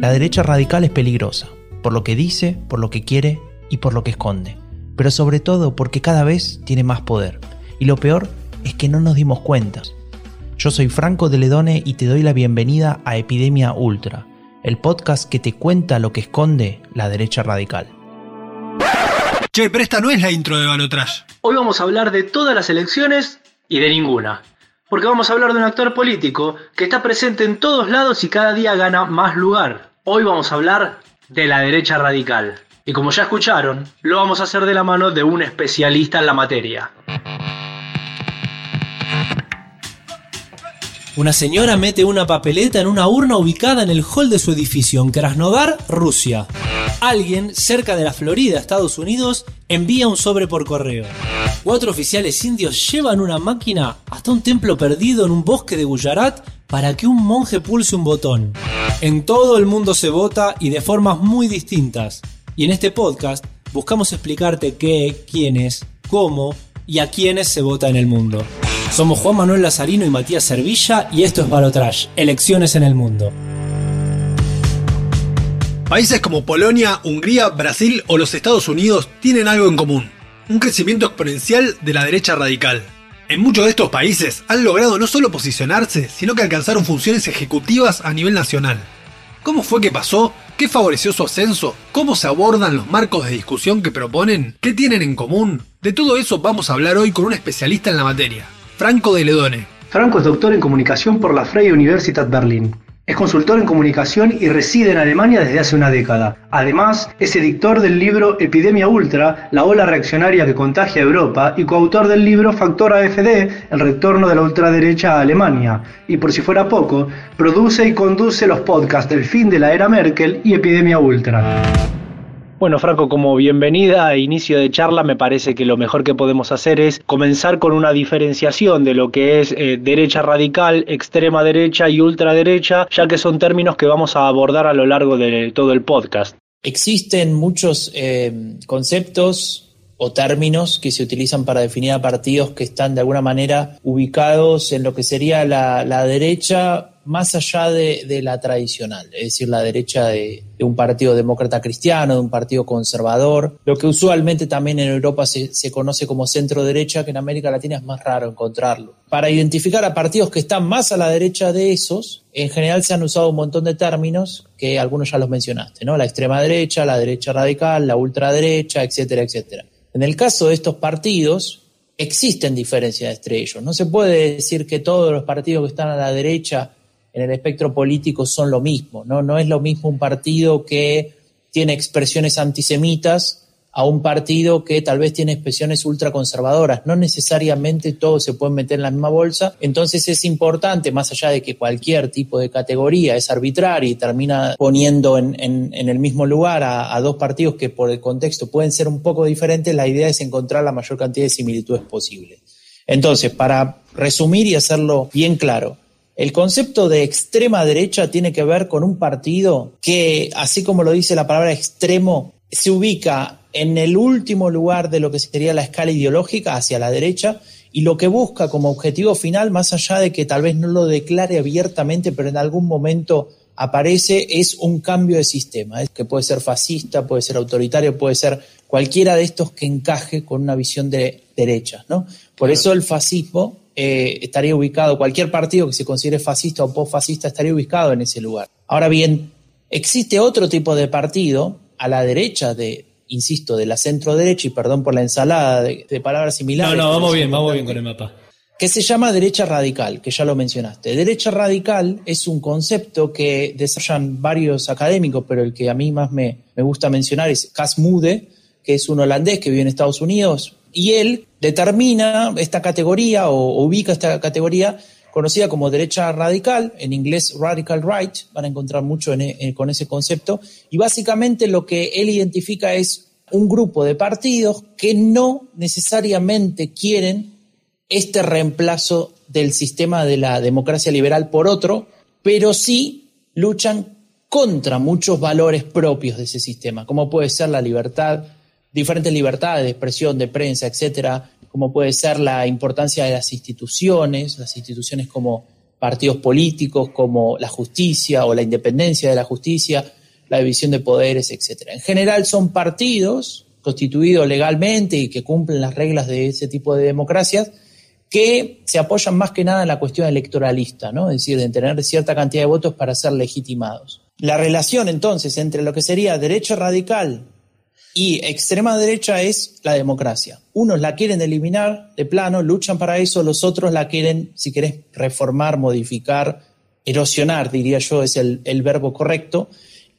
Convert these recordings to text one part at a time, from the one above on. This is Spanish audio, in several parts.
La derecha radical es peligrosa, por lo que dice, por lo que quiere y por lo que esconde, pero sobre todo porque cada vez tiene más poder. Y lo peor es que no nos dimos cuenta. Yo soy Franco de Ledone y te doy la bienvenida a Epidemia Ultra, el podcast que te cuenta lo que esconde la derecha radical. Che, pero esta no es la intro de Balotrash. Hoy vamos a hablar de todas las elecciones y de ninguna. Porque vamos a hablar de un actor político que está presente en todos lados y cada día gana más lugar. Hoy vamos a hablar de la derecha radical. Y como ya escucharon, lo vamos a hacer de la mano de un especialista en la materia. Una señora mete una papeleta en una urna ubicada en el hall de su edificio en Krasnodar, Rusia. Alguien cerca de la Florida, Estados Unidos, envía un sobre por correo. Cuatro oficiales indios llevan una máquina hasta un templo perdido en un bosque de Gujarat para que un monje pulse un botón. En todo el mundo se vota y de formas muy distintas. Y en este podcast buscamos explicarte qué, quiénes, cómo y a quiénes se vota en el mundo. Somos Juan Manuel Lazarino y Matías Servilla y esto es Balotrash, Elecciones en el Mundo. Países como Polonia, Hungría, Brasil o los Estados Unidos tienen algo en común. Un crecimiento exponencial de la derecha radical. En muchos de estos países han logrado no solo posicionarse, sino que alcanzaron funciones ejecutivas a nivel nacional. ¿Cómo fue que pasó? ¿Qué favoreció su ascenso? ¿Cómo se abordan los marcos de discusión que proponen? ¿Qué tienen en común? De todo eso vamos a hablar hoy con un especialista en la materia. Franco de Ledone. Franco es doctor en comunicación por la Freie Universität Berlin. Es consultor en comunicación y reside en Alemania desde hace una década. Además, es editor del libro Epidemia Ultra, la ola reaccionaria que contagia a Europa, y coautor del libro Factor AFD, el retorno de la ultraderecha a Alemania. Y por si fuera poco, produce y conduce los podcasts del fin de la era Merkel y Epidemia Ultra. Bueno, Franco, como bienvenida a inicio de charla, me parece que lo mejor que podemos hacer es comenzar con una diferenciación de lo que es eh, derecha radical, extrema derecha y ultraderecha, ya que son términos que vamos a abordar a lo largo de todo el podcast. Existen muchos eh, conceptos o términos que se utilizan para definir a partidos que están de alguna manera ubicados en lo que sería la, la derecha más allá de, la tradicional, es decir, la derecha de, un partido demócrata cristiano, de un partido conservador, lo que usualmente también en Europa se, se, conoce como centro derecha, que en América Latina es más raro encontrarlo. Para identificar a partidos que están más a la derecha de esos, en general se han usado un montón de términos que algunos ya los mencionaste, ¿no? La extrema derecha, la derecha radical, la ultraderecha, etcétera, etcétera. En el caso de estos partidos, existen diferencias entre ellos. No se puede decir que todos los partidos que están a la derecha en el espectro político son lo mismo, ¿no? No es lo mismo un partido que tiene expresiones antisemitas a un partido que tal vez tiene expresiones ultraconservadoras. No necesariamente todos se pueden meter en la misma bolsa. Entonces es importante, más allá de que cualquier tipo de categoría es arbitraria y termina poniendo en, el mismo lugar a, dos partidos que por el contexto pueden ser un poco diferentes, la idea es encontrar la mayor cantidad de similitudes posible. Entonces, para resumir y hacerlo bien claro, el concepto de extrema derecha tiene que ver con un partido que, así como lo dice la palabra extremo, se ubica en el último lugar de lo que sería la escala ideológica hacia la derecha y lo que busca como objetivo final, más allá de que tal vez no lo declare abiertamente, pero en algún momento aparece, es un cambio de sistema, que puede ser fascista, puede ser autoritario, puede ser cualquiera de estos que encaje con una visión de derecha. ¿no? Por eso el fascismo eh, estaría ubicado, cualquier partido que se considere fascista o post-fascista estaría ubicado en ese lugar. Ahora bien, existe otro tipo de partido a la derecha de, insisto, de la centro derecha, y perdón por la ensalada de, palabras similares. No, no, vamos bien, vamos bien con el mapa. Que se llama derecha radical, que ya lo mencionaste. Derecha radical es un concepto que desarrollan varios académicos, pero el que a mí más me, me gusta mencionar es Cas Mude, que es un holandés que vive en Estados Unidos, y él determina esta categoría o, ubica esta categoría conocida como derecha radical, en inglés radical right, van a encontrar mucho con ese concepto, y básicamente lo que él identifica es un grupo de partidos que no necesariamente quieren este reemplazo del sistema de la democracia liberal por otro, pero sí luchan contra muchos valores propios de ese sistema, como puede ser la libertad, diferentes libertades de expresión, de prensa, etcétera, como puede ser la importancia de las instituciones, las instituciones como partidos políticos como la justicia o la independencia de la justicia, la división de poderes, etc. En general son partidos constituidos legalmente y que cumplen las reglas de ese tipo de democracias que se apoyan más que nada en la cuestión electoralista, ¿no? es decir, de tener cierta cantidad de votos para ser legitimados. La relación entonces entre lo que sería derecha radical y extrema derecha es la democracia. Unos la quieren eliminar de plano, luchan para eso, los otros la quieren, si querés, reformar, modificar, erosionar, diría yo, es el, verbo correcto.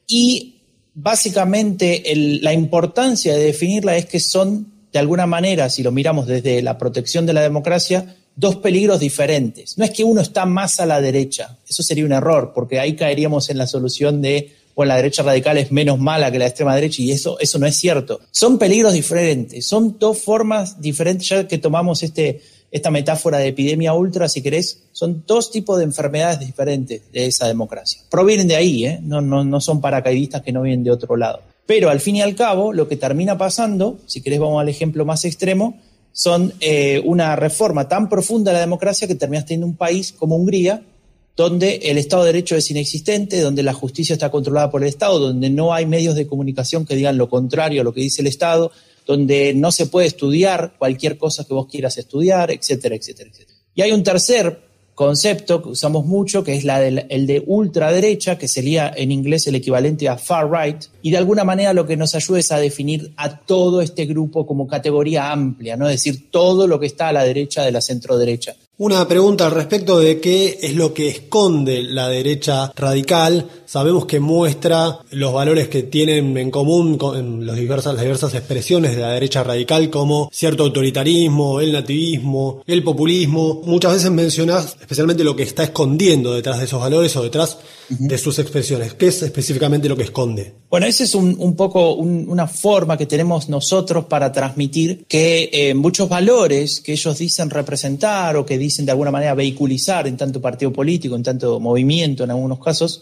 Y básicamente la importancia de definirla es que son de alguna manera, si lo miramos desde la protección de la democracia, dos peligros diferentes. No es que uno está más a la derecha, eso sería un error, porque ahí caeríamos en la solución de, bueno, la derecha radical es menos mala que la extrema derecha y eso, eso no es cierto. Son peligros diferentes, son dos formas diferentes, ya que tomamos este, esta metáfora de epidemia ultra, si querés, son dos tipos de enfermedades diferentes de esa democracia. Provienen de ahí, ¿eh? no, no, no son paracaidistas que no vienen de otro lado. Pero al fin y al cabo, lo que termina pasando, si querés vamos al ejemplo más extremo, son eh, una reforma tan profunda de la democracia que terminas teniendo un país como Hungría, donde el Estado de Derecho es inexistente, donde la justicia está controlada por el Estado, donde no hay medios de comunicación que digan lo contrario a lo que dice el Estado, donde no se puede estudiar cualquier cosa que vos quieras estudiar, etcétera, etcétera, etcétera. Y hay un tercer concepto que usamos mucho, que es la el de ultraderecha, que sería en inglés el equivalente a far right, y de alguna manera lo que nos ayuda es a definir a todo este grupo como categoría amplia, ¿no? Es decir, todo lo que está a la derecha de la centro derecha. Una pregunta al respecto de qué es lo que esconde la derecha radical. Sabemos que muestra los valores que tienen en común con los diversas, las diversas expresiones de la derecha radical, como cierto autoritarismo, el nativismo, el populismo. Muchas veces mencionas especialmente lo que está escondiendo detrás de esos valores o detrás de sus expresiones. ¿Qué es específicamente lo que esconde? Bueno, esa es un, poco una forma que tenemos nosotros para transmitir que eh, muchos valores que ellos dicen representar o que dicen de alguna manera vehiculizar en tanto partido político, en tanto movimiento en algunos casos,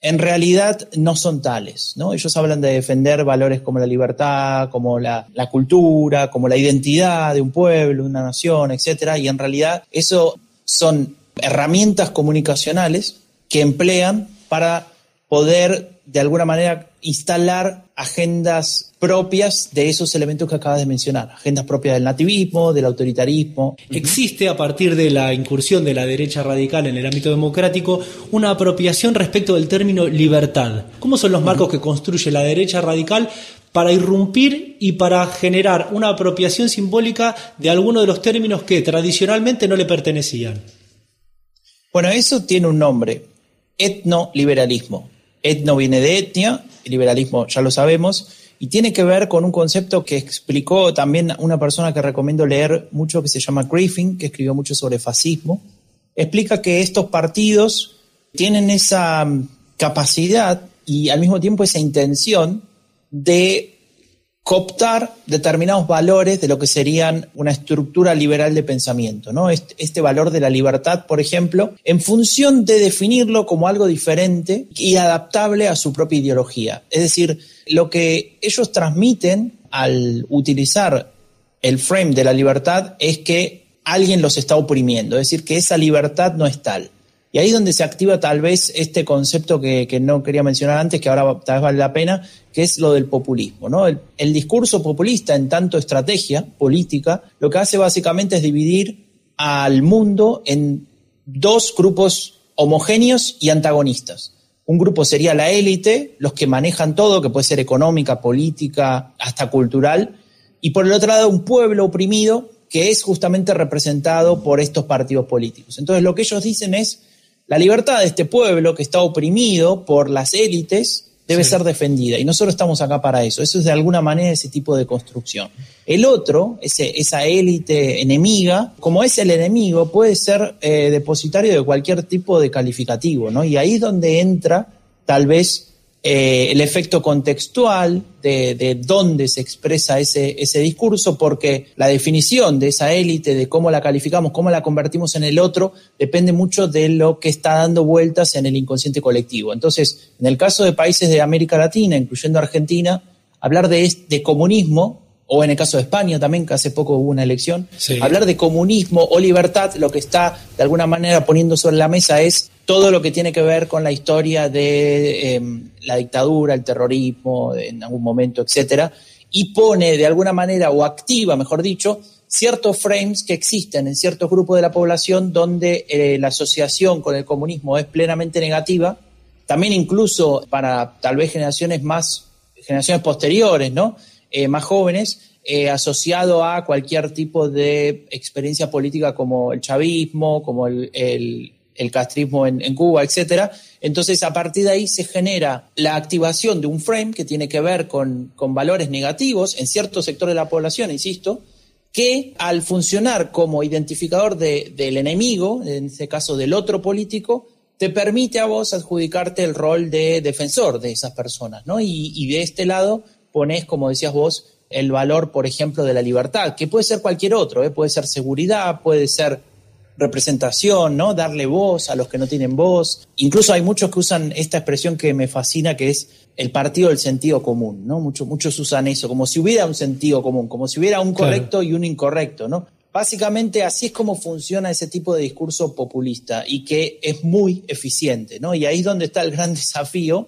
en realidad no son tales. ¿no? Ellos hablan de defender valores como la libertad, como la, la cultura, como la identidad de un pueblo, una nación, etc. Y en realidad eso son herramientas comunicacionales que emplean para poder de alguna manera instalar agendas propias de esos elementos que acabas de mencionar, agendas propias del nativismo, del autoritarismo. Existe a partir de la incursión de la derecha radical en el ámbito democrático una apropiación respecto del término libertad. ¿Cómo son los marcos que construye la derecha radical para irrumpir y para generar una apropiación simbólica de algunos de los términos que tradicionalmente no le pertenecían? Bueno, eso tiene un nombre, etnoliberalismo. Etno viene de etnia, el liberalismo ya lo sabemos, y tiene que ver con un concepto que explicó también una persona que recomiendo leer mucho, que se llama Griffin, que escribió mucho sobre fascismo. Explica que estos partidos tienen esa capacidad y al mismo tiempo esa intención de cooptar determinados valores de lo que serían una estructura liberal de pensamiento, ¿no? Este, valor de la libertad, por ejemplo, en función de definirlo como algo diferente y adaptable a su propia ideología. Es decir, lo que ellos transmiten al utilizar el frame de la libertad es que alguien los está oprimiendo, es decir, que esa libertad no es tal. Y ahí es donde se activa tal vez este concepto que, no quería mencionar antes, que ahora tal vez vale la pena, que es lo del populismo. ¿no? El, discurso populista, en tanto estrategia política, lo que hace básicamente es dividir al mundo en dos grupos homogéneos y antagonistas. Un grupo sería la élite, los que manejan todo, que puede ser económica, política, hasta cultural, y por el otro lado un pueblo oprimido que es justamente representado por estos partidos políticos. Entonces lo que ellos dicen es, la libertad de este pueblo que está oprimido por las élites debe ser defendida y nosotros estamos acá para eso. Eso es de alguna manera ese tipo de construcción. El otro, ese, esa élite enemiga, como es el enemigo, puede ser eh, depositario de cualquier tipo de calificativo, ¿no? Y ahí es donde entra tal vez eh, el efecto contextual de, dónde se expresa ese, ese discurso, porque la definición de esa élite, de cómo la calificamos, cómo la convertimos en el otro, depende mucho de lo que está dando vueltas en el inconsciente colectivo. Entonces, en el caso de países de América Latina, incluyendo Argentina, hablar de, de comunismo o en el caso de España también, que hace poco hubo una elección, hablar de comunismo o libertad, lo que está de alguna manera poniendo sobre la mesa es todo lo que tiene que ver con la historia de em, la dictadura, el terrorismo, en algún momento, etcétera, y pone de alguna manera, o activa, mejor dicho, ciertos frames que existen en ciertos grupos de la población donde eh, la asociación con el comunismo es plenamente negativa, también incluso para tal vez generaciones más, generaciones posteriores, ¿no? Eh, más jóvenes, eh, asociado a cualquier tipo de experiencia política como el chavismo, como el, castrismo en, Cuba, etcétera. Entonces, a partir de ahí se genera la activación de un frame que tiene que ver con, valores negativos en cierto sector de la población, insisto, que al funcionar como identificador del enemigo, en este caso del otro político, te permite a vos adjudicarte el rol de defensor de esas personas, ¿no? Y, de este lado pones, como decías vos, el valor, por ejemplo, de la libertad, que puede ser cualquier otro, ¿eh? puede ser seguridad, puede ser representación, ¿no? Darle voz a los que no tienen voz. Incluso hay muchos que usan esta expresión que me fascina, que es el partido del sentido común, ¿no? Muchos, muchos usan eso, como si hubiera un sentido común, como si hubiera un correcto y un incorrecto, ¿no? Básicamente así es como funciona ese tipo de discurso populista y que es muy eficiente, ¿no? Y ahí es donde está el gran desafío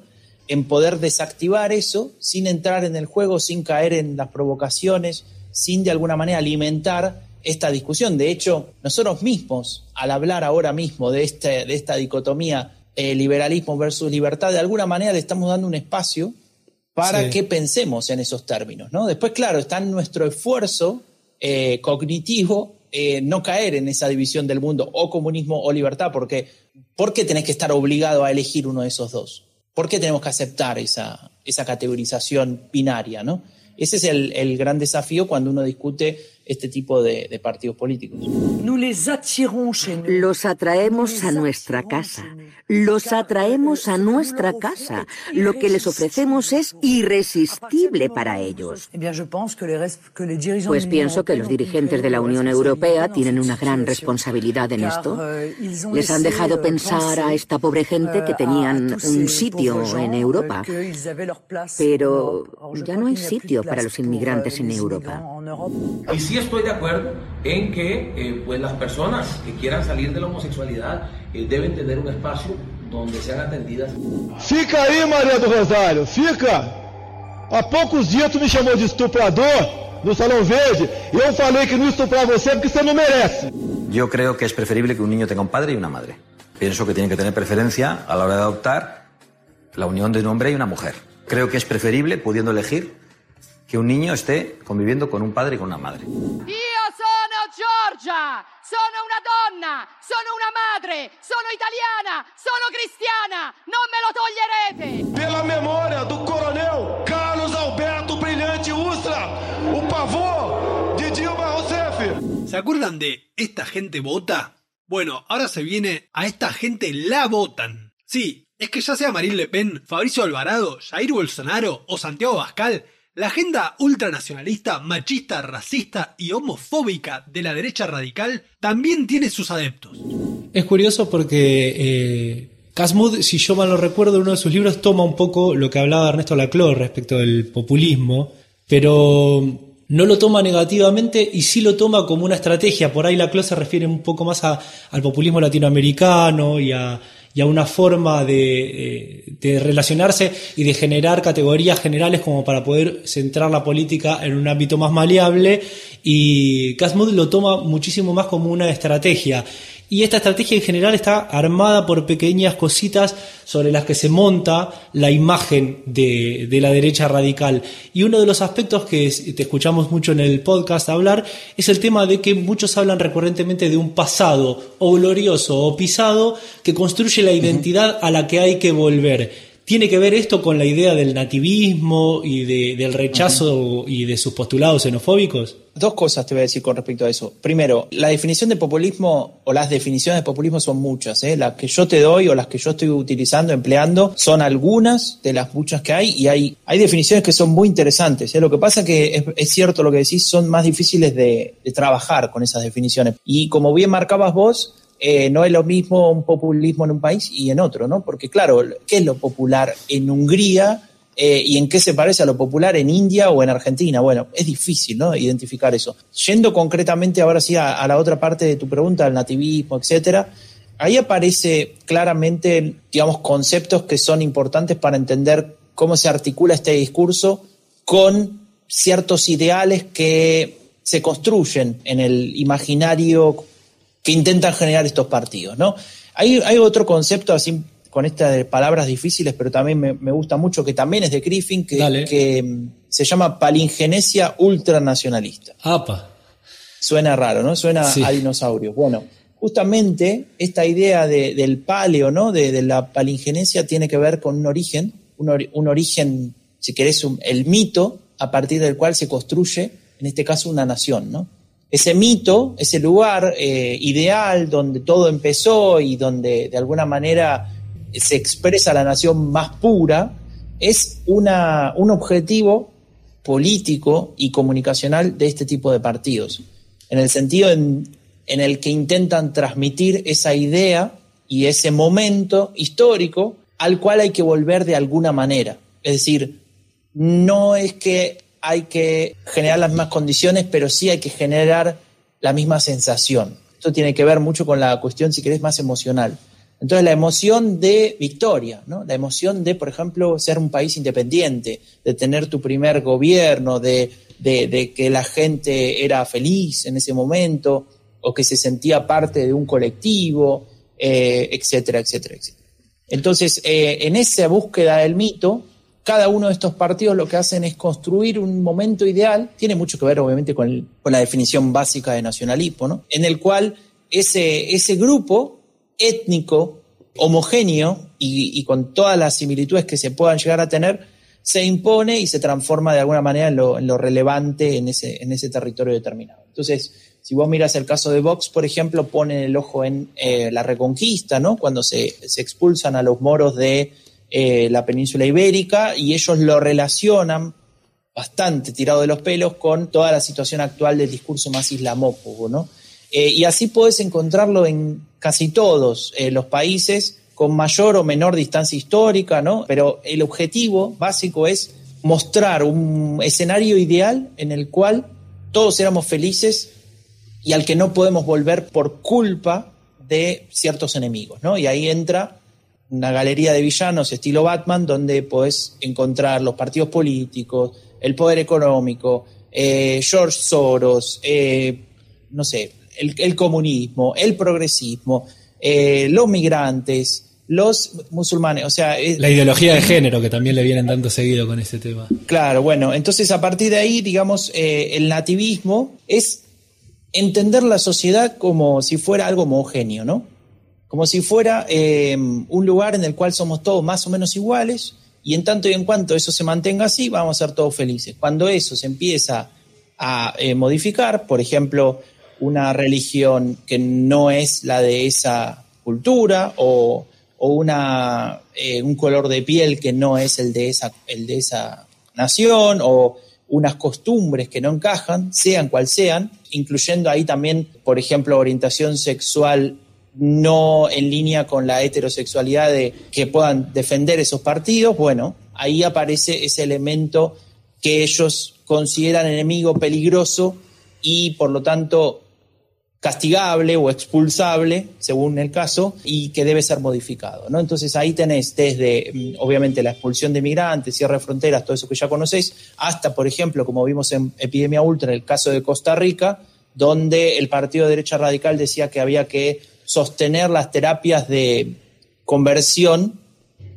en poder desactivar eso sin entrar en el juego, sin caer en las provocaciones, sin de alguna manera alimentar esta discusión. De hecho, nosotros mismos, al hablar ahora mismo de, este, de esta dicotomía eh, liberalismo versus libertad, de alguna manera le estamos dando un espacio para que pensemos en esos términos. ¿no? Después, claro, está en nuestro esfuerzo eh, cognitivo eh, no caer en esa división del mundo o comunismo o libertad, porque ¿por qué tenés que estar obligado a elegir uno de esos dos? ¿Por qué tenemos que aceptar esa, esa categorización binaria? ¿no? Ese es el, el gran desafío cuando uno discute este tipo de, de partidos políticos. Los atraemos a nuestra casa. Los atraemos a nuestra casa. Lo que les ofrecemos es irresistible para ellos. Pues pienso que los dirigentes de la Unión Europea tienen una gran responsabilidad en esto. Les han dejado pensar a esta pobre gente que tenían un sitio en Europa. Pero ya no hay sitio para los inmigrantes en Europa estoy de acuerdo en que eh, pues las personas que quieran salir de la homosexualidad eh, deben tener un espacio donde sean atendidas. Fica aí, Maria do Rosário, fica! Há poucos dias tu me chamou de estuprador no Salão Verde y yo falei que no estuprar você porque você no merece. Yo creo que es preferible que un niño tenga un padre y una madre. Pienso que tiene que tener preferencia a la hora de adoptar la unión de un hombre y una mujer. Creo que es preferible, pudiendo elegir, que un niño esté conviviendo con un padre y con una madre. Giorgia, sono una donna, sono una madre, sono italiana, sono cristiana, non me lo toglierete. Pela memoria do coronel Carlos Alberto Brilhante Ustra, o pavor de Dilma Rousseff. ¿Se acuerdan de esta gente vota? Bueno, ahora se viene a esta gente la votan. Sí, es que ya sea Marine Le Pen, Fabricio Alvarado, Jair Bolsonaro o Santiago Bascal, la agenda ultranacionalista, machista, racista y homofóbica de la derecha radical también tiene sus adeptos. Es curioso porque eh, si yo mal lo recuerdo, uno de sus libros toma un poco lo que hablaba Ernesto Laclau respecto del populismo, pero no lo toma negativamente y sí lo toma como una estrategia. Por ahí Laclau se refiere un poco más al populismo latinoamericano y a y a una forma eh, de, relacionarse y de generar categorías generales como para poder centrar la política en un ámbito más maleable. Y Casmud lo toma muchísimo más como una estrategia y esta estrategia en general está armada por pequeñas cositas sobre las que se monta la imagen de, la derecha radical. Y uno de los aspectos que te escuchamos mucho en el podcast hablar es el tema de que muchos hablan recurrentemente de un pasado o glorioso o pisado que construye la identidad a la que hay que volver. ¿Tiene que ver esto con la idea del nativismo y del rechazo y de sus postulados xenofóbicos? Dos cosas te voy a decir con respecto a eso. Primero, la definición de populismo o las definiciones de populismo son muchas. ¿eh? Las que yo te doy o las que yo estoy utilizando, empleando, son algunas de las muchas que hay y hay, hay definiciones que son muy interesantes. ¿eh? Lo que pasa que es, cierto lo que decís, son más difíciles de trabajar con esas definiciones. Y como bien marcabas vos, eh, no es lo mismo un populismo en un país y en otro, ¿no? Porque claro, ¿qué es lo popular en Hungría eh, y en qué se parece a lo popular en India o en Argentina. Bueno, es difícil ¿no? identificar eso. Yendo concretamente ahora sí a, la otra parte de tu pregunta, al nativismo, etcétera, ahí aparece claramente, digamos, conceptos que son importantes para entender cómo se articula este discurso con ciertos ideales que se construyen en el imaginario que intentan generar estos partidos, ¿no? Hay, hay otro concepto así con estas de palabras difíciles, pero también me, gusta mucho, que también es de Griffin, que, mm, se llama palingenesia ultranacionalista. Apa. Suena raro, ¿no? Suena a dinosaurio. Bueno, justamente esta idea del paleo, ¿no? De, la palingenesia tiene que ver con un origen, un, origen, si querés, el mito a partir del cual se construye, en este caso, una nación, ¿no? Ese mito, ese lugar eh, ideal donde todo empezó y donde de alguna manera se expresa la nación más pura, es una, un objetivo político y comunicacional de este tipo de partidos, en el sentido en, en el que intentan transmitir esa idea y ese momento histórico al cual hay que volver de alguna manera. Es decir, no es que hay que generar las mismas condiciones, pero sí hay que generar la misma sensación. Esto tiene que ver mucho con la cuestión, si querés, más emocional. Entonces, la emoción de victoria, ¿no? la emoción de, por ejemplo, ser un país independiente, de tener tu primer gobierno, de, que la gente era feliz en ese momento o que se sentía parte de un colectivo, eh, etcétera, etcétera, etcétera. Entonces, eh, en esa búsqueda del mito, cada uno de estos partidos lo que hacen es construir un momento ideal, tiene mucho que ver obviamente con, la definición básica de nacionalismo, ¿no? en el cual ese, grupo étnico, homogéneo y, con todas las similitudes que se puedan llegar a tener, se impone y se transforma de alguna manera en lo, relevante en ese, territorio determinado. Entonces, si vos miras el caso de Vox, por ejemplo, pone el ojo en eh, la reconquista, ¿no? Cuando se, expulsan a los moros de eh, la península ibérica y ellos lo relacionan bastante tirado de los pelos con toda la situación actual del discurso más islamófobo, ¿no? Eh, y así puedes encontrarlo en casi todos eh, los países con mayor o menor distancia histórica, ¿no? Pero el objetivo básico es mostrar un escenario ideal en el cual todos éramos felices y al que no podemos volver por culpa de ciertos enemigos, ¿no? Y ahí entra una galería de villanos estilo Batman donde podés encontrar los partidos políticos, el poder económico, eh, George Soros, no sé, el, comunismo, el progresismo, eh, los migrantes, los musulmanes, o sea... La ideología de género que también le vienen dando seguido con ese tema. Claro, bueno, entonces a partir de ahí, digamos, eh, el nativismo es entender la sociedad como si fuera algo homogéneo, ¿no? Como si fuera eh, un lugar en el cual somos todos más o menos iguales y en tanto y en cuanto eso se mantenga así, vamos a ser todos felices. Cuando eso se empieza a modificar, por ejemplo, una religión que no es la de esa cultura o, una, eh, un color de piel que no es el de, esa, el de esa nación o unas costumbres que no encajan, sean cual sean, incluyendo ahí también, por ejemplo, orientación sexual no en línea con la heterosexualidad de que puedan defender esos partidos, bueno, ahí aparece ese elemento que ellos consideran enemigo peligroso y por lo tanto castigable o expulsable, según el caso, y que debe ser modificado. ¿no? Entonces ahí tenés desde, mm, obviamente, la expulsión de migrantes, cierre de fronteras, todo eso que ya conocéis, hasta, por ejemplo, como vimos en Epidemia Ultra, en el caso de Costa Rica, donde el partido de derecha radical decía que había que sostener las terapias de conversión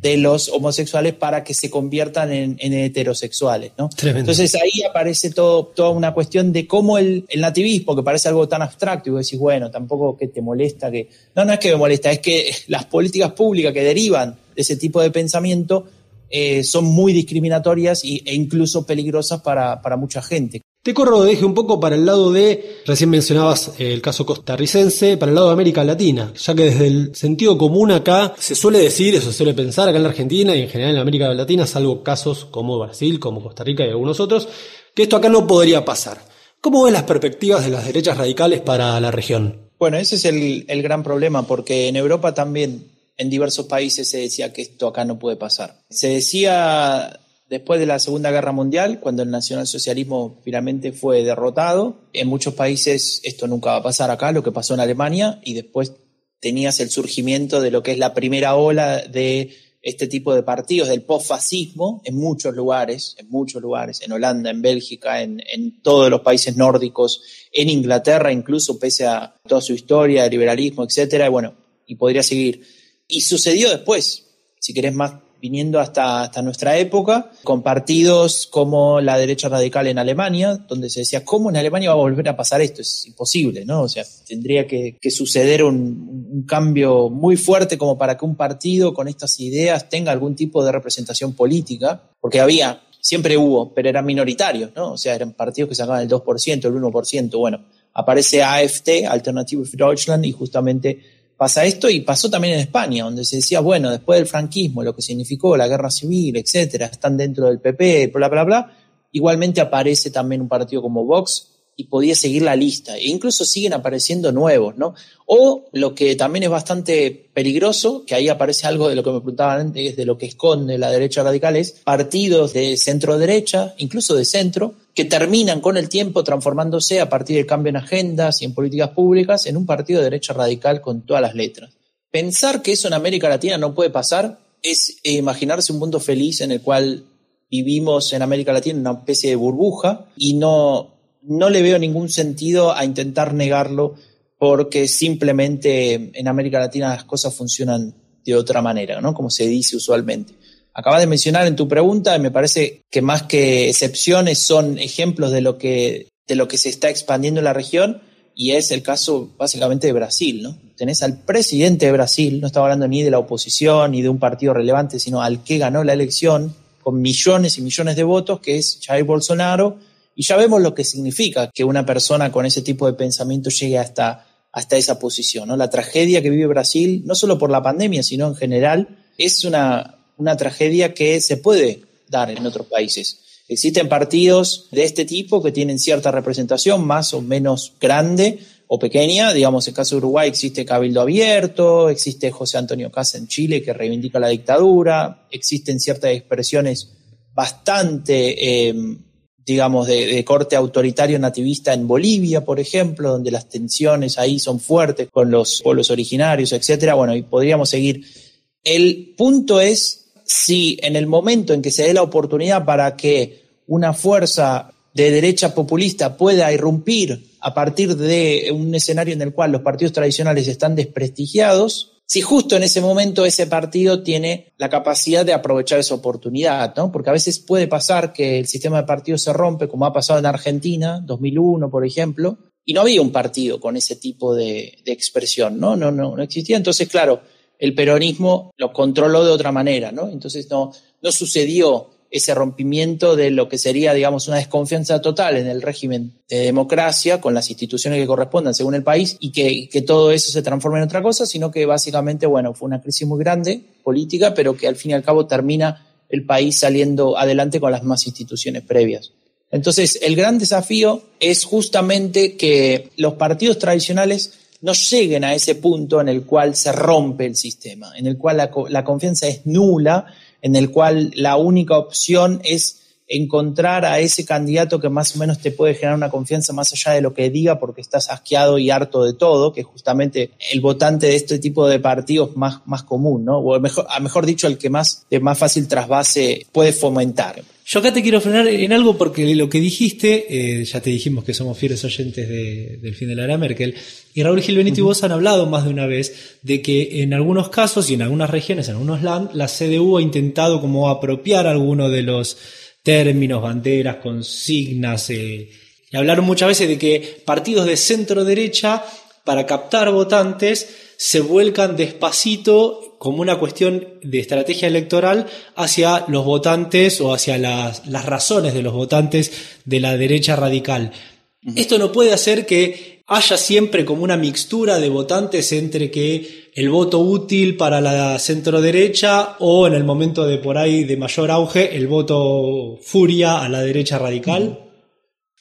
de los homosexuales para que se conviertan en, heterosexuales. ¿no? Entonces ahí aparece todo, toda una cuestión de cómo el, nativismo, que parece algo tan abstracto, y vos decís, bueno, tampoco que te molesta que... No, no es que me molesta, es que las políticas públicas que derivan de ese tipo de pensamiento eh, son muy discriminatorias e incluso peligrosas para, para mucha gente. Te corro de eje un poco para el lado de, recién mencionabas el caso costarricense, para el lado de América Latina, ya que desde el sentido común acá se suele decir, eso se suele pensar acá en la Argentina y en general en América Latina, salvo casos como Brasil, como Costa Rica y algunos otros, que esto acá no podría pasar. ¿Cómo ves las perspectivas de las derechas radicales para la región? Bueno, ese es el, el gran problema, porque en Europa también, en diversos países se decía que esto acá no puede pasar. Se decía después de la Segunda Guerra Mundial, cuando el nacionalsocialismo finalmente fue derrotado. En muchos países esto nunca va a pasar acá, lo que pasó en Alemania, y después tenías el surgimiento de lo que es la primera ola de este tipo de partidos del postfascismo en muchos lugares, en muchos lugares, en Holanda, en Bélgica, en, todos los países nórdicos, en Inglaterra, incluso pese a toda su historia de liberalismo, etcétera, y bueno, y podría seguir. Y sucedió después, si querés más viniendo hasta, hasta nuestra época, con partidos como la derecha radical en Alemania, donde se decía, ¿cómo en Alemania va a volver a pasar esto? Es imposible, ¿no? O sea, tendría que, suceder un, un, cambio muy fuerte como para que un partido con estas ideas tenga algún tipo de representación política, porque había, siempre hubo, pero eran minoritarios, ¿no? O sea, eran partidos que sacaban el 2%, el 1%, bueno, aparece AFT, Alternative for Deutschland, y justamente pasa esto y pasó también en España, donde se decía, bueno, después del franquismo, lo que significó la guerra civil, etcétera, están dentro del PP, bla, bla, bla. Igualmente aparece también un partido como Vox y podía seguir la lista. E incluso siguen apareciendo nuevos, ¿no? O lo que también es bastante peligroso, que ahí aparece algo de lo que me preguntaban antes, de lo que esconde la derecha radical, es partidos de centro derecha, incluso de centro, que terminan con el tiempo transformándose a partir del cambio en agendas y en políticas públicas en un partido de derecha radical con todas las letras. Pensar que eso en América Latina no puede pasar es imaginarse un mundo feliz en el cual vivimos en América Latina en una especie de burbuja y no, no le veo ningún sentido a intentar negarlo porque simplemente en América Latina las cosas funcionan de otra manera, ¿no? Como se dice usualmente acabas de mencionar en tu pregunta, y me parece que más que excepciones son ejemplos de lo que, de lo que se está expandiendo en la región, y es el caso básicamente de Brasil, ¿no? Tenés al presidente de Brasil, no estaba hablando ni de la oposición ni de un partido relevante, sino al que ganó la elección con millones y millones de votos, que es Jair Bolsonaro, y ya vemos lo que significa que una persona con ese tipo de pensamiento llegue hasta, hasta esa posición, ¿no? La tragedia que vive Brasil, no solo por la pandemia, sino en general, es una, una tragedia que se puede dar en otros países. Existen partidos de este tipo que tienen cierta representación, más o menos grande o pequeña. Digamos, en el caso de Uruguay existe Cabildo Abierto, existe José Antonio Casa en Chile que reivindica la dictadura, existen ciertas expresiones bastante, eh, digamos, de, corte autoritario nativista en Bolivia, por ejemplo, donde las tensiones ahí son fuertes con los pueblos originarios, etcétera. Bueno, y podríamos seguir. El punto es si en el momento en que se dé la oportunidad para que una fuerza de derecha populista pueda irrumpir a partir de un escenario en el cual los partidos tradicionales están desprestigiados, si justo en ese momento ese partido tiene la capacidad de aprovechar esa oportunidad, ¿no? Porque a veces puede pasar que el sistema de partidos se rompe, como ha pasado en Argentina, 2001, por ejemplo, y no había un partido con ese tipo de, de expresión, ¿no? No, no, no existía. Entonces, claro, el peronismo lo controló de otra manera, ¿no? Entonces no, no sucedió ese rompimiento de lo que sería, digamos, una desconfianza total en el régimen de democracia con las instituciones que correspondan según el país y que, todo eso se transforme en otra cosa, sino que básicamente, bueno, fue una crisis muy grande política, pero que al fin y al cabo termina el país saliendo adelante con las más instituciones previas. Entonces, el gran desafío es justamente que los partidos tradicionales no lleguen a ese punto en el cual se rompe el sistema, en el cual la confianza es nula, en el cual la única opción es encontrar a ese candidato que más o menos te puede generar una confianza más allá de lo que diga porque estás asqueado y harto de todo, que justamente el votante de este tipo de partidos más, más común, ¿no? O mejor, mejor dicho, el que más de más fácil trasvase puede fomentar. Yo acá te quiero frenar en algo porque lo que dijiste, eh, ya te dijimos que somos fieles oyentes de, del fin de la era Merkel, y Raúl Gil Benito uh -huh. y vos han hablado más de una vez de que en algunos casos y en algunas regiones, en algunos land, la CDU ha intentado como apropiar alguno de los términos, banderas, consignas, eh, y hablaron muchas veces de que partidos de centro derecha, para captar votantes, se vuelcan despacito como una cuestión de estrategia electoral hacia los votantes o hacia las, las razones de los votantes de la derecha radical. Esto no puede hacer que haya siempre como una mixtura de votantes entre que el voto útil para la centro derecha o en el momento de por ahí de mayor auge el voto furia a la derecha radical.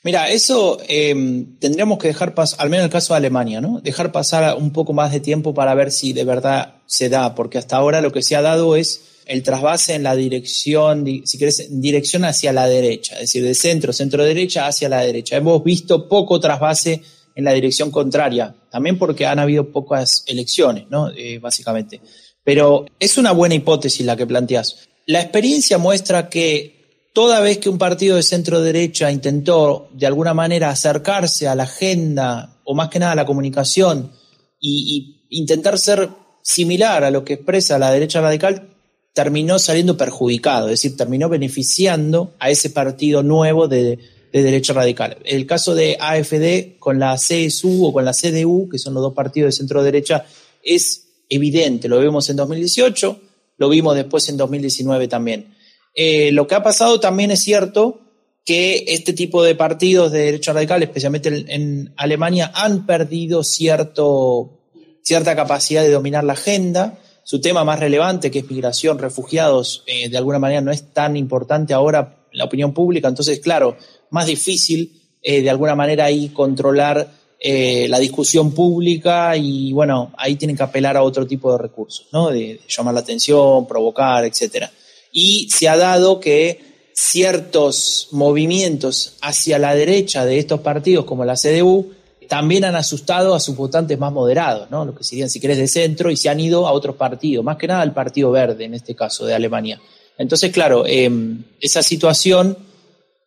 Mira, eso eh, tendríamos que dejar pasar, al menos en el caso de Alemania, ¿no? Dejar pasar un poco más de tiempo para ver si de verdad se da, porque hasta ahora lo que se ha dado es el trasvase en la dirección, si querés, dirección hacia la derecha, es decir, de centro, centro derecha hacia la derecha. Hemos visto poco trasvase en la dirección contraria, también porque han habido pocas elecciones, ¿no? Eh, básicamente. Pero es una buena hipótesis la que planteas. La experiencia muestra que toda vez que un partido de centro derecha intentó de alguna manera acercarse a la agenda o más que nada a la comunicación y, intentar ser similar a lo que expresa la derecha radical, terminó saliendo perjudicado, es decir, terminó beneficiando a ese partido nuevo de, derecha radical. El caso de AFD con la CSU o con la CDU, que son los dos partidos de centro derecha, es evidente, lo vimos en 2018, lo vimos después en 2019 también. Eh, lo que ha pasado también es cierto que este tipo de partidos de derecha radical, especialmente en, Alemania, han perdido cierto, cierta capacidad de dominar la agenda su tema más relevante, que es migración, refugiados, eh, de alguna manera no es tan importante ahora la opinión pública, entonces, claro, más difícil eh, de alguna manera ahí controlar eh, la discusión pública y bueno, ahí tienen que apelar a otro tipo de recursos, ¿no? De, llamar la atención, provocar, etcétera. Y se ha dado que ciertos movimientos hacia la derecha de estos partidos, como la CDU, también han asustado a sus votantes más moderados, ¿no? Lo que serían, si querés, de centro y se han ido a otros partidos, más que nada al Partido Verde, en este caso, de Alemania. Entonces, claro, em, esa situación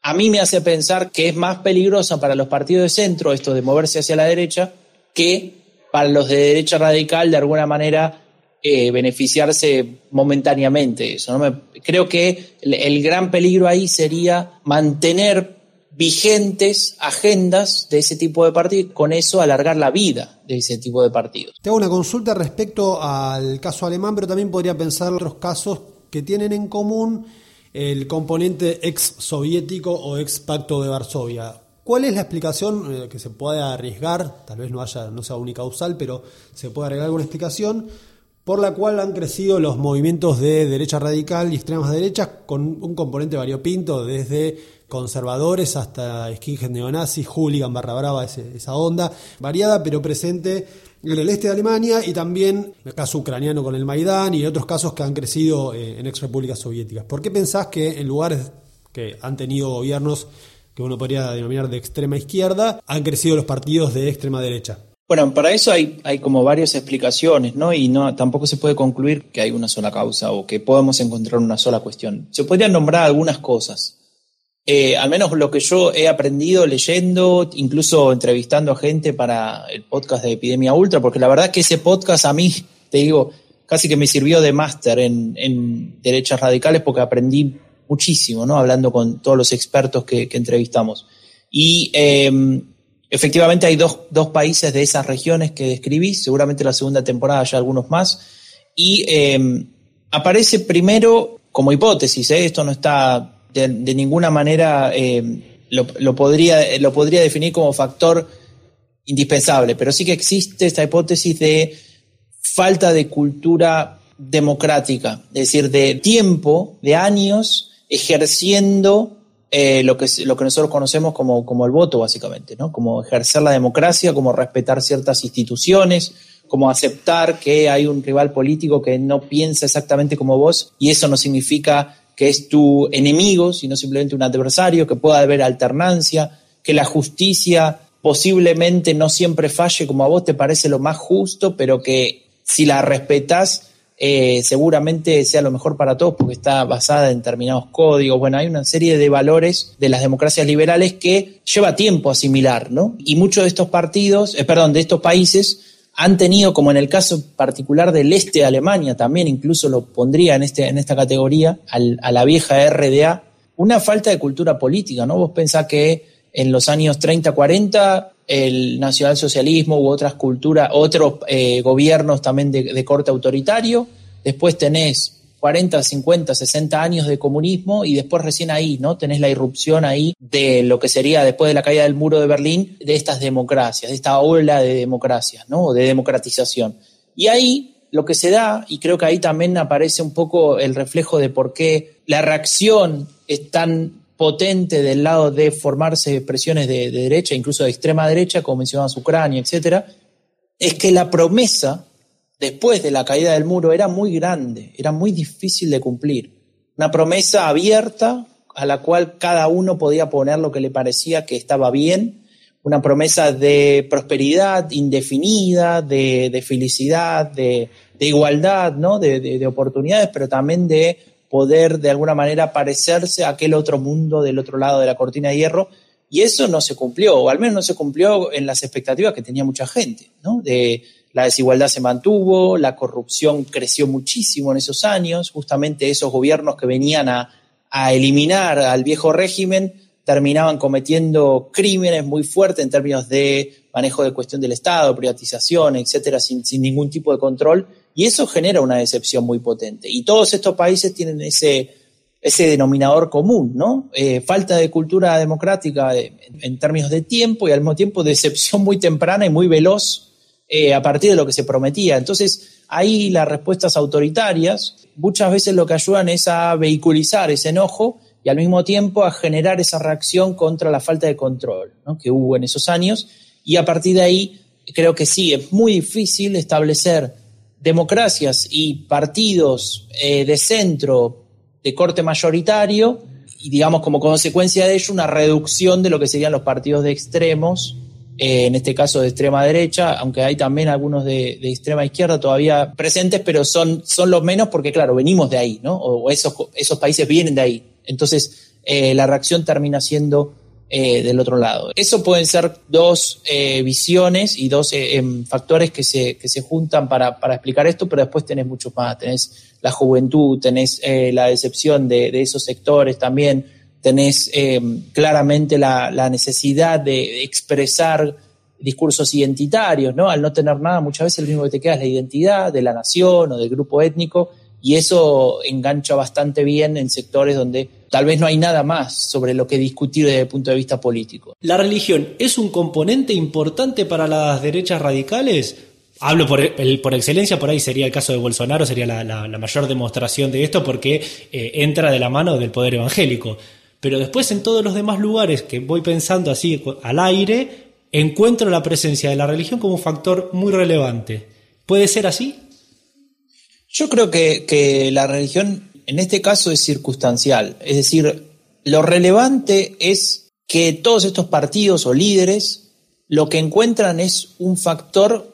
a mí me hace pensar que es más peligrosa para los partidos de centro, esto de moverse hacia la derecha, que para los de derecha radical, de alguna manera, eh, beneficiarse momentáneamente. Eso, ¿no? creo que el gran peligro ahí sería mantener vigentes agendas de ese tipo de partidos, con eso alargar la vida de ese tipo de partidos. Te hago una consulta respecto al caso alemán, pero también podría pensar otros casos que tienen en común el componente ex soviético o ex pacto de Varsovia. ¿Cuál es la explicación eh, que se puede arriesgar? Tal vez no haya, no sea unicausal, pero se puede arriesgar alguna explicación por la cual han crecido los movimientos de derecha radical y extremas derechas con un componente variopinto desde conservadores hasta skinhead neonazis, hooligan barra brava, esa onda, variada pero presente en el este de Alemania y también el caso ucraniano con el Maidán y otros casos que han crecido eh, en ex repúblicas soviéticas. ¿Por qué pensás que en lugares que han tenido gobiernos que uno podría denominar de extrema izquierda, han crecido los partidos de extrema derecha? Bueno, para eso hay, hay como varias explicaciones, ¿no? Y no, tampoco se puede concluir que hay una sola causa o que podemos encontrar una sola cuestión. Se podrían nombrar algunas cosas. Eh, al menos lo que yo he aprendido leyendo, incluso entrevistando a gente para el podcast de Epidemia Ultra, porque la verdad que ese podcast a mí, te digo, casi que me sirvió de máster en, derechas radicales porque aprendí muchísimo, ¿no? Hablando con todos los expertos que, entrevistamos. Y em, efectivamente hay dos, países de esas regiones que describí, seguramente la segunda temporada hay algunos más, y em, aparece primero como hipótesis, ¿eh? esto no está de, ninguna manera eh, lo, podría, lo podría definir como factor indispensable, pero sí que existe esta hipótesis de falta de cultura democrática, es decir, de tiempo, de años ejerciendo eh, lo, que, lo que nosotros conocemos como, como el voto, básicamente, ¿no? Como ejercer la democracia, como respetar ciertas instituciones, como aceptar que hay un rival político que no piensa exactamente como vos y eso no significa que es tu enemigo, sino simplemente un adversario, que pueda haber alternancia, que la justicia posiblemente no siempre falle como a vos te parece lo más justo, pero que si la respetas, eh, seguramente sea lo mejor para todos porque está basada en determinados códigos. Bueno, hay una serie de valores de las democracias liberales que lleva tiempo asimilar, ¿no? Y muchos de estos partidos, eh, perdón, de estos países han tenido, como en el caso particular del este de Alemania, también incluso lo pondría en, este, en esta categoría, a la vieja RDA, una falta de cultura política, ¿no? Vos pensás que en los años 30, 40, el nacionalsocialismo u otras culturas, otros eh, gobiernos también de, de corte autoritario, después tenés 40, 50, 60 años de comunismo y después recién ahí, ¿no? Tenés la irrupción ahí de lo que sería después de la caída del muro de Berlín, de estas democracias, de esta ola de democracias, ¿no? De democratización. Y ahí lo que se da, y creo que ahí también aparece un poco el reflejo de por qué la reacción es tan potente del lado de formarse presiones de, derecha, incluso de extrema derecha, como mencionabas Ucrania, etcétera, es que la promesa después de la caída del muro era muy grande, era muy difícil de cumplir. Una promesa abierta a la cual cada uno podía poner lo que le parecía que estaba bien, una promesa de prosperidad indefinida, de, felicidad, de, igualdad, ¿no? De, oportunidades, pero también de poder de alguna manera parecerse a aquel otro mundo del otro lado de la cortina de hierro. Y eso no se cumplió, o al menos no se cumplió en las expectativas que tenía mucha gente, ¿no? De, la desigualdad se mantuvo, la corrupción creció muchísimo en esos años, justamente esos gobiernos que venían a, eliminar al viejo régimen terminaban cometiendo crímenes muy fuertes en términos de manejo de cuestión del Estado, privatización, etcétera, sin, ningún tipo de control, y eso genera una decepción muy potente. Y todos estos países tienen ese, denominador común, ¿no? Eh, falta de cultura democrática en términos de tiempo y al mismo tiempo decepción muy temprana y muy veloz eh, a partir de lo que se prometía. Entonces, ahí las respuestas autoritarias muchas veces lo que ayudan es a vehiculizar ese enojo y al mismo tiempo a generar esa reacción contra la falta de control que hubo en esos años. Y a partir de ahí, creo que sí, es muy difícil establecer democracias y partidos eh, de centro de corte mayoritario y digamos como consecuencia de ello una reducción de lo que serían los partidos de extremos eh, en este caso de extrema derecha, aunque hay también algunos de, extrema izquierda todavía presentes, pero son, son los menos porque, claro, venimos de ahí, ¿no? O, esos, esos países vienen de ahí. Entonces, eh, la reacción termina siendo eh, del otro lado. Eso pueden ser dos visiones y dos em, factores que se, que se juntan para, para, explicar esto, pero después tenés mucho más. Tenés la juventud, tenés la decepción de, de esos sectores también tenés eh, claramente la, necesidad de expresar discursos identitarios, ¿no? Al no tener nada, muchas veces lo único que te queda es la identidad de la nación o del grupo étnico, y eso engancha bastante bien en sectores donde tal vez no hay nada más sobre lo que discutir desde el punto de vista político. ¿La religión es un componente importante para las derechas radicales? Hablo por, por excelencia, por ahí sería el caso de Bolsonaro, sería la, mayor demostración de esto porque eh, entra de la mano del poder evangélico. Pero después en todos los demás lugares que voy pensando así al aire, encuentro la presencia de la religión como un factor muy relevante. ¿Puede ser así? Yo creo que, la religión en este caso es circunstancial. Es decir, lo relevante es que todos estos partidos o líderes lo que encuentran es un factor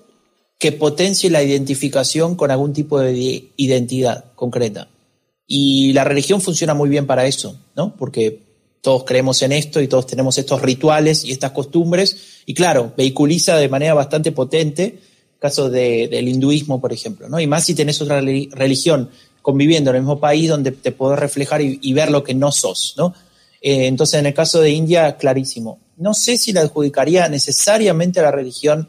que potencie la identificación con algún tipo de identidad concreta. Y la religión funciona muy bien para eso, ¿no? Porque todos creemos en esto y todos tenemos estos rituales y estas costumbres. Y claro, vehiculiza de manera bastante potente, caso del hinduismo, por ejemplo, ¿no? Y más si tenés otra religión conviviendo en el mismo país donde te podés reflejar y, ver lo que no sos, ¿no? Eh, entonces, en el caso de India, clarísimo. No sé si le adjudicaría necesariamente a la religión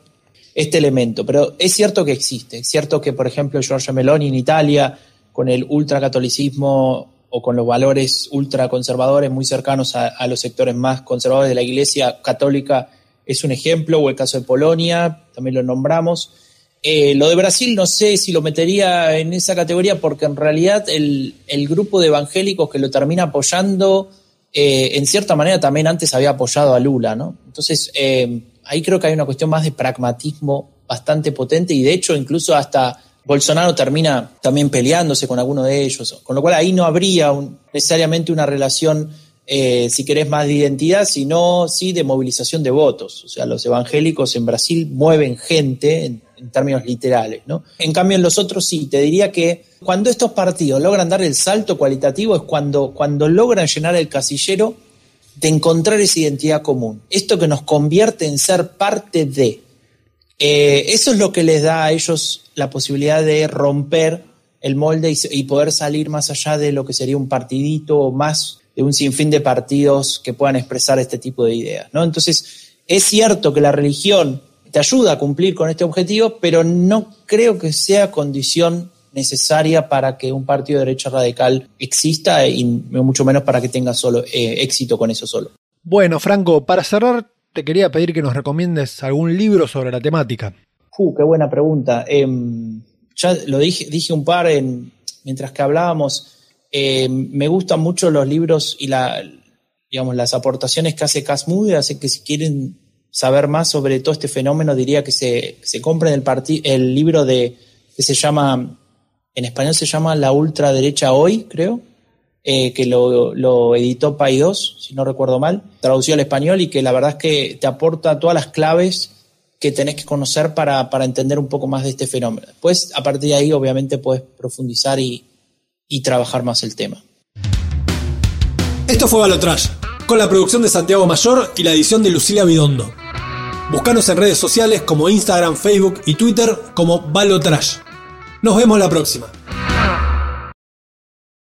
este elemento, pero es cierto que existe. Es cierto que, por ejemplo, Giorgio Meloni en Italia con el ultracatolicismo o con los valores ultraconservadores muy cercanos a, los sectores más conservadores de la Iglesia católica es un ejemplo, o el caso de Polonia, también lo nombramos. Eh, lo de Brasil no sé si lo metería en esa categoría porque en realidad el, grupo de evangélicos que lo termina apoyando, eh, en cierta manera también antes había apoyado a Lula, ¿no? Entonces, eh, ahí creo que hay una cuestión más de pragmatismo bastante potente y de hecho incluso hasta Bolsonaro termina también peleándose con alguno de ellos, con lo cual ahí no habría necesariamente una relación, eh, si querés, más de identidad, sino sí de movilización de votos. O sea, los evangélicos en Brasil mueven gente en, términos literales. ¿no? En cambio, en los otros sí, te diría que cuando estos partidos logran dar el salto cualitativo es cuando, cuando logran llenar el casillero de encontrar esa identidad común. Esto que nos convierte en ser parte de. Eh, eso es lo que les da a ellos la posibilidad de romper el molde y, poder salir más allá de lo que sería un partidito o más de un sinfín de partidos que puedan expresar este tipo de ideas. ¿no? Entonces, es cierto que la religión te ayuda a cumplir con este objetivo, pero no creo que sea condición necesaria para que un partido de derecha radical exista y mucho menos para que tenga solo eh, éxito con eso solo. Bueno, Franco, para cerrar te quería pedir que nos recomiendes algún libro sobre la temática. Uh, qué buena pregunta. Em, ya lo dije, dije un par en, mientras que hablábamos. Em, me gustan mucho los libros y las aportaciones que hace Casmude, así que si quieren saber más sobre todo este fenómeno, diría que se, compren el, el libro de, que se llama, en español se llama La Ultraderecha Hoy, creo, eh, que lo, lo editó Pay2, si no recuerdo mal, traducido al español y que la verdad es que te aporta todas las claves que tenés que conocer para, para entender un poco más de este fenómeno. Después, a partir de ahí, obviamente, puedes profundizar y, y trabajar más el tema. Esto fue Balotrash, con la producción de Santiago Mayor y la edición de Lucila Bidondo. Búscanos en redes sociales como Instagram, Facebook y Twitter como Balotrash. Nos vemos la próxima.